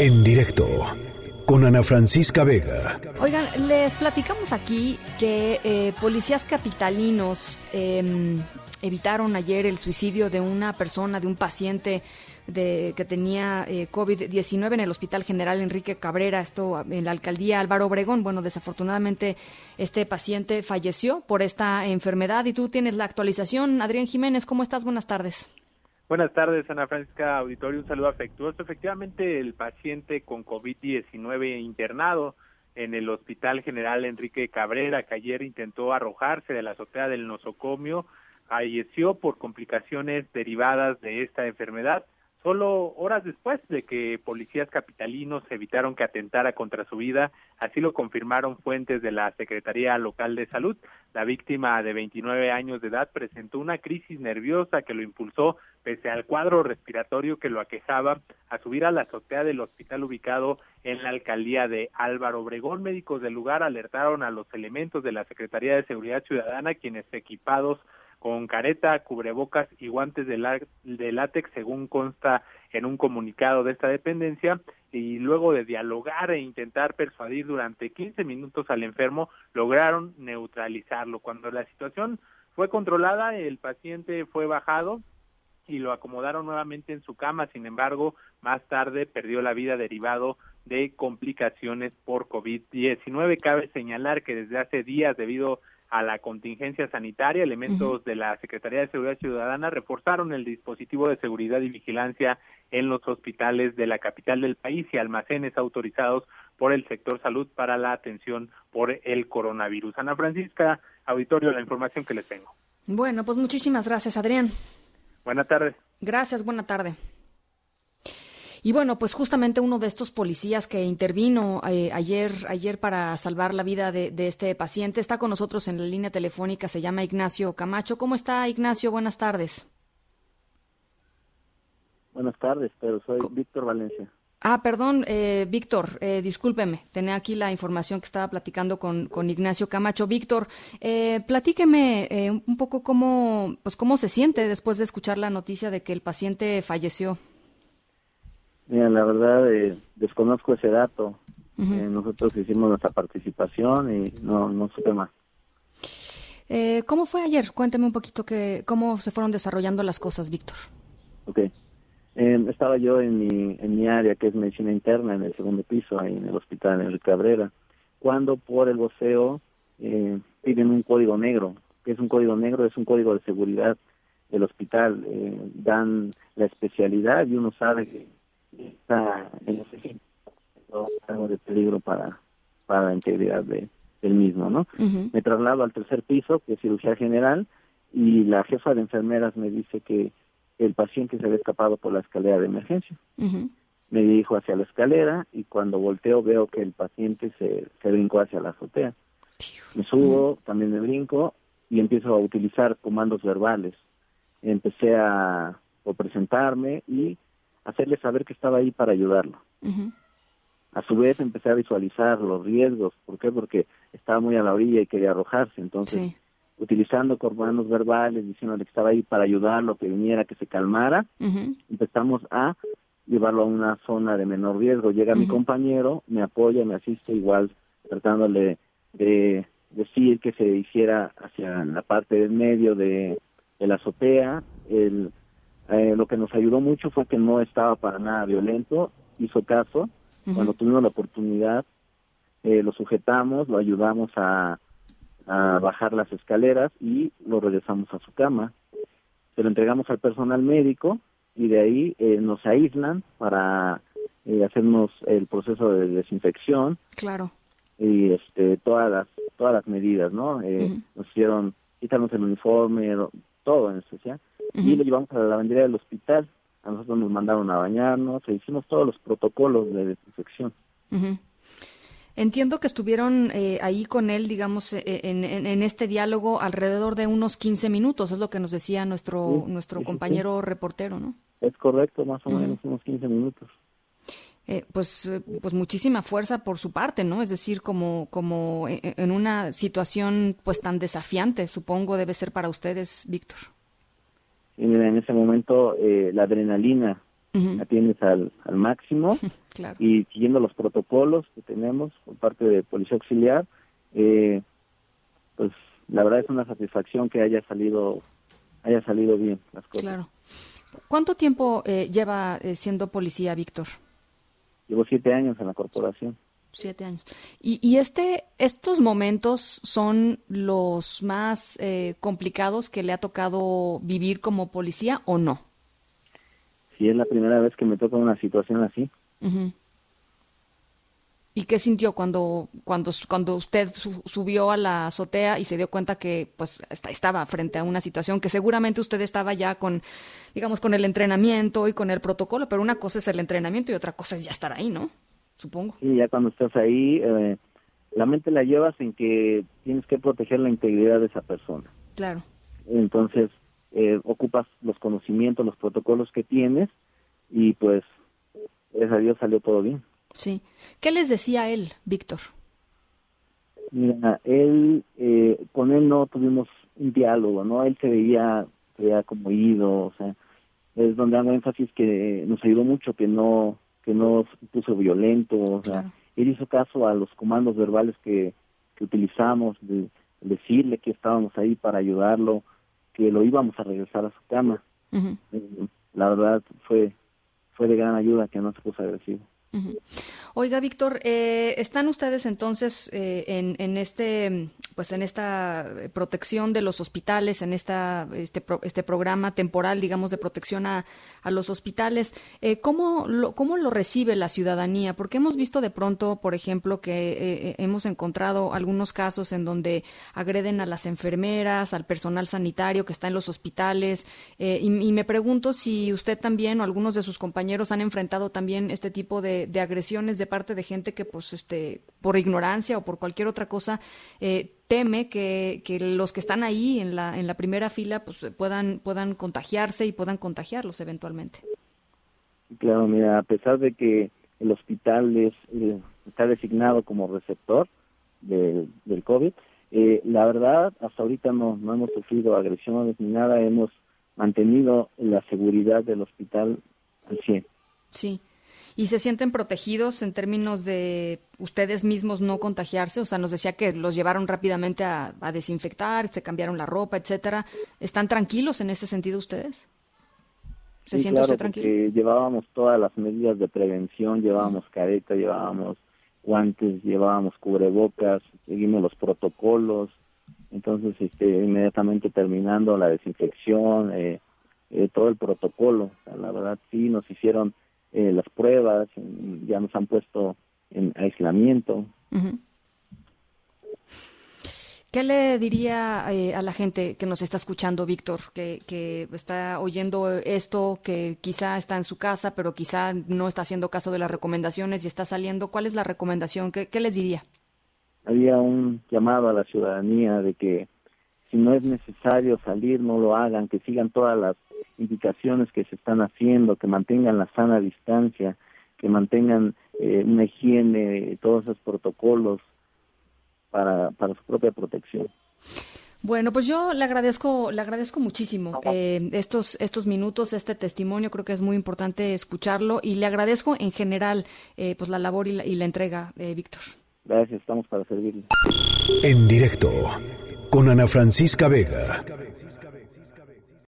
en directo con Ana Francisca Vega. Oigan, les platicamos aquí que eh, policías capitalinos em, evitaron ayer el suicidio de una persona, de un paciente de, que tenía eh, COVID-19 en el Hospital General Enrique Cabrera, esto en la alcaldía Álvaro Obregón. Bueno, desafortunadamente este paciente falleció por esta enfermedad y tú tienes la actualización. Adrián Jiménez, ¿cómo estás? Buenas tardes. Buenas tardes, Ana Francisca Auditorio. Un saludo afectuoso. Efectivamente, el paciente con COVID-19 internado en el Hospital General Enrique Cabrera, que ayer intentó arrojarse de la azotea del nosocomio, falleció por complicaciones derivadas de esta enfermedad solo horas después de que policías capitalinos evitaron que atentara contra su vida, así lo confirmaron fuentes de la Secretaría Local de Salud. La víctima de 29 años de edad presentó una crisis nerviosa que lo impulsó, pese al cuadro respiratorio que lo aquejaba, a subir a la azotea del hospital ubicado en la alcaldía de Álvaro Obregón. Médicos del lugar alertaron a los elementos de la Secretaría de Seguridad Ciudadana, quienes equipados con careta, cubrebocas y guantes de, látex, según consta en un comunicado de esta dependencia, y luego de dialogar e intentar persuadir durante 15 minutos al enfermo, lograron neutralizarlo. Cuando la situación fue controlada, el paciente fue bajado y lo acomodaron nuevamente en su cama, sin embargo, más tarde perdió la vida derivado de complicaciones por COVID-19. Cabe señalar que desde hace días, debido a la contingencia sanitaria, elementos de la Secretaría de Seguridad Ciudadana reforzaron el dispositivo de seguridad y vigilancia en los hospitales de la capital del país y almacenes autorizados por el sector salud para la atención por el coronavirus. Ana Francisca, auditorio, la información que les tengo. Bueno, pues muchísimas gracias, Adrián. Buenas tardes. Gracias, buena tarde. Y bueno, pues justamente uno de estos policías que intervino eh, ayer, ayer para salvar la vida de, este paciente está con nosotros en la línea telefónica, se llama Ignacio Camacho. ¿Cómo está Ignacio? Buenas tardes. Buenas tardes, pero soy Víctor Valencia. Ah, perdón, eh, Víctor, eh, discúlpeme, tenía aquí la información que estaba platicando con, con Ignacio Camacho. Víctor, eh, platíqueme eh, un poco cómo, pues cómo se siente después de escuchar la noticia de que el paciente falleció. Mira, la verdad eh, desconozco ese dato. Eh, nosotros hicimos nuestra participación y no, no supe más. Eh, ¿Cómo fue ayer? Cuénteme un poquito que, cómo se fueron desarrollando las cosas, Víctor. Ok. estaba yo en mi, en mi área, que es medicina interna, en el segundo piso, ahí en el hospital en el Cabrera, cuando por el voceo piden un código negro. que es un código negro? Es un código de seguridad del hospital. dan la especialidad y uno sabe que está en ese algo de peligro para, para la integridad de, del mismo, ¿no? Me traslado al tercer piso, que es cirugía general, y la jefa de enfermeras me dice que el paciente se había escapado por la escalera de emergencia. Me dirijo hacia la escalera y cuando volteo veo que el paciente se, se brincó hacia la azotea. Me subo, también me brinco y empiezo a utilizar comandos verbales. Empecé a, a presentarme y hacerle saber que estaba ahí para ayudarlo. A su vez empecé a visualizar los riesgos, ¿por qué? Porque estaba muy a la orilla y quería arrojarse, entonces utilizando comandos verbales, diciéndole que estaba ahí para ayudarlo, que viniera, que se calmara, empezamos a llevarlo a una zona de menor riesgo. Llega mi compañero, me apoya, me asiste igual, tratándole de decir que se hiciera hacia la parte del medio de, de la azotea, el eh, lo que nos ayudó mucho fue que no estaba para nada violento, hizo caso. Cuando tuvimos la oportunidad, eh, lo sujetamos, lo ayudamos a, bajar las escaleras y lo regresamos a su cama. Se lo entregamos al personal médico y de ahí eh, nos aíslan para hacernos el proceso de desinfección. Claro. Y este, todas las todas las medidas, ¿no? Nos hicieron quitarnos el uniforme, todo en especial y lo llevamos a la lavandería del hospital. A nosotros nos mandaron a bañarnos, e hicimos todos los protocolos de desinfección. Entiendo que estuvieron eh, ahí con él, digamos, eh, en, en, este diálogo alrededor de unos 15 minutos, es lo que nos decía nuestro nuestro compañero reportero, ¿no? Es correcto, más o menos unos 15 minutos. Eh, pues, pues muchísima fuerza por su parte, ¿no? Es decir, como, como en una situación pues tan desafiante, supongo debe ser para ustedes, Víctor. Y mira, en ese momento eh, la adrenalina atiendes al, al máximo y siguiendo los protocolos que tenemos por parte de Policía Auxiliar, eh, pues la verdad es una satisfacción que haya salido haya salido bien las cosas. Claro. ¿Cuánto tiempo eh, lleva eh, siendo policía, Víctor? Llevo siete años en la corporación. Siete años. ¿Y, y este, estos momentos son los más eh, complicados que le ha tocado vivir como policía o no? Sí, es la primera vez que me toca una situación así. ¿Y qué sintió cuando, cuando, cuando usted subió a la azotea y se dio cuenta que pues estaba frente a una situación que seguramente usted estaba ya con, digamos, con el entrenamiento y con el protocolo, pero una cosa es el entrenamiento y otra cosa es ya estar ahí, ¿no? Supongo. Sí, ya cuando estás ahí, eh, la mente la llevas en que tienes que proteger la integridad de esa persona. Claro. Entonces, eh, ocupas los conocimientos, los protocolos que tienes y pues, gracias a Dios salió todo bien. Sí. ¿Qué les decía él, Víctor? Mira, él, eh, con él no tuvimos un diálogo, ¿no? Él se veía, se veía como ido, o sea, es donde hago énfasis que nos ayudó mucho que no, que no puso violento, o sea, él hizo caso a los comandos verbales que, que utilizamos, de, decirle que estábamos ahí para ayudarlo, que lo íbamos a regresar a su cama. Eh, la verdad fue, fue de gran ayuda que no se puso agresivo. Oiga, Víctor, eh, están ustedes entonces eh, en, en, este, pues en esta protección de los hospitales, en esta este, este programa temporal, digamos, de protección a, a los hospitales. Eh, ¿cómo, lo, ¿Cómo lo recibe la ciudadanía? Porque hemos visto de pronto, por ejemplo, que hemos encontrado algunos casos en donde agreden a las enfermeras, al personal sanitario que está en los hospitales, y, y me pregunto si usted también o algunos de sus compañeros han enfrentado también este tipo de de, agresiones de parte de gente que, pues, este, por ignorancia o por cualquier otra cosa, eh, teme que, que, los que están ahí en la, en la primera fila, pues, puedan, puedan contagiarse y puedan contagiarlos eventualmente. Claro, mira, a pesar de que el hospital es, eh, está designado como receptor del COVID, eh, la verdad, hasta ahorita no, no hemos sufrido agresiones ni nada, hemos mantenido la seguridad del hospital al 100. Sí y se sienten protegidos en términos de ustedes mismos no contagiarse. O sea, nos decía que los llevaron rápidamente a, desinfectar, se cambiaron la ropa, etcétera. ¿Están tranquilos en ese sentido ustedes? ¿Se siente usted tranquilo? llevábamos todas las medidas de prevención, llevábamos careta, llevábamos guantes, llevábamos cubrebocas, seguimos los protocolos. Entonces, este, inmediatamente terminando la desinfección, eh, eh, todo el protocolo. la verdad, sí, nos hicieron eh, las pruebas, ya nos han puesto en aislamiento. ¿Qué le diría eh, a la gente que nos está escuchando, Víctor, que, que, está oyendo esto, que quizá está en su casa, pero quizá no está haciendo caso de las recomendaciones y está saliendo? ¿Cuál es la recomendación? ¿Qué, qué les diría? Había un llamado a la ciudadanía de que si no es necesario salir, no lo hagan, que sigan todas las indicaciones que se están haciendo, que mantengan la sana distancia, que mantengan eh, una higiene, todos esos protocolos para, para su propia protección. Bueno, pues yo le agradezco, le agradezco muchísimo eh, estos, estos minutos, este testimonio, creo que es muy importante escucharlo y le agradezco en general eh, pues la labor y la, y la entrega, Víctor. Gracias, estamos para servirle. En directo con Ana Francisca Vega.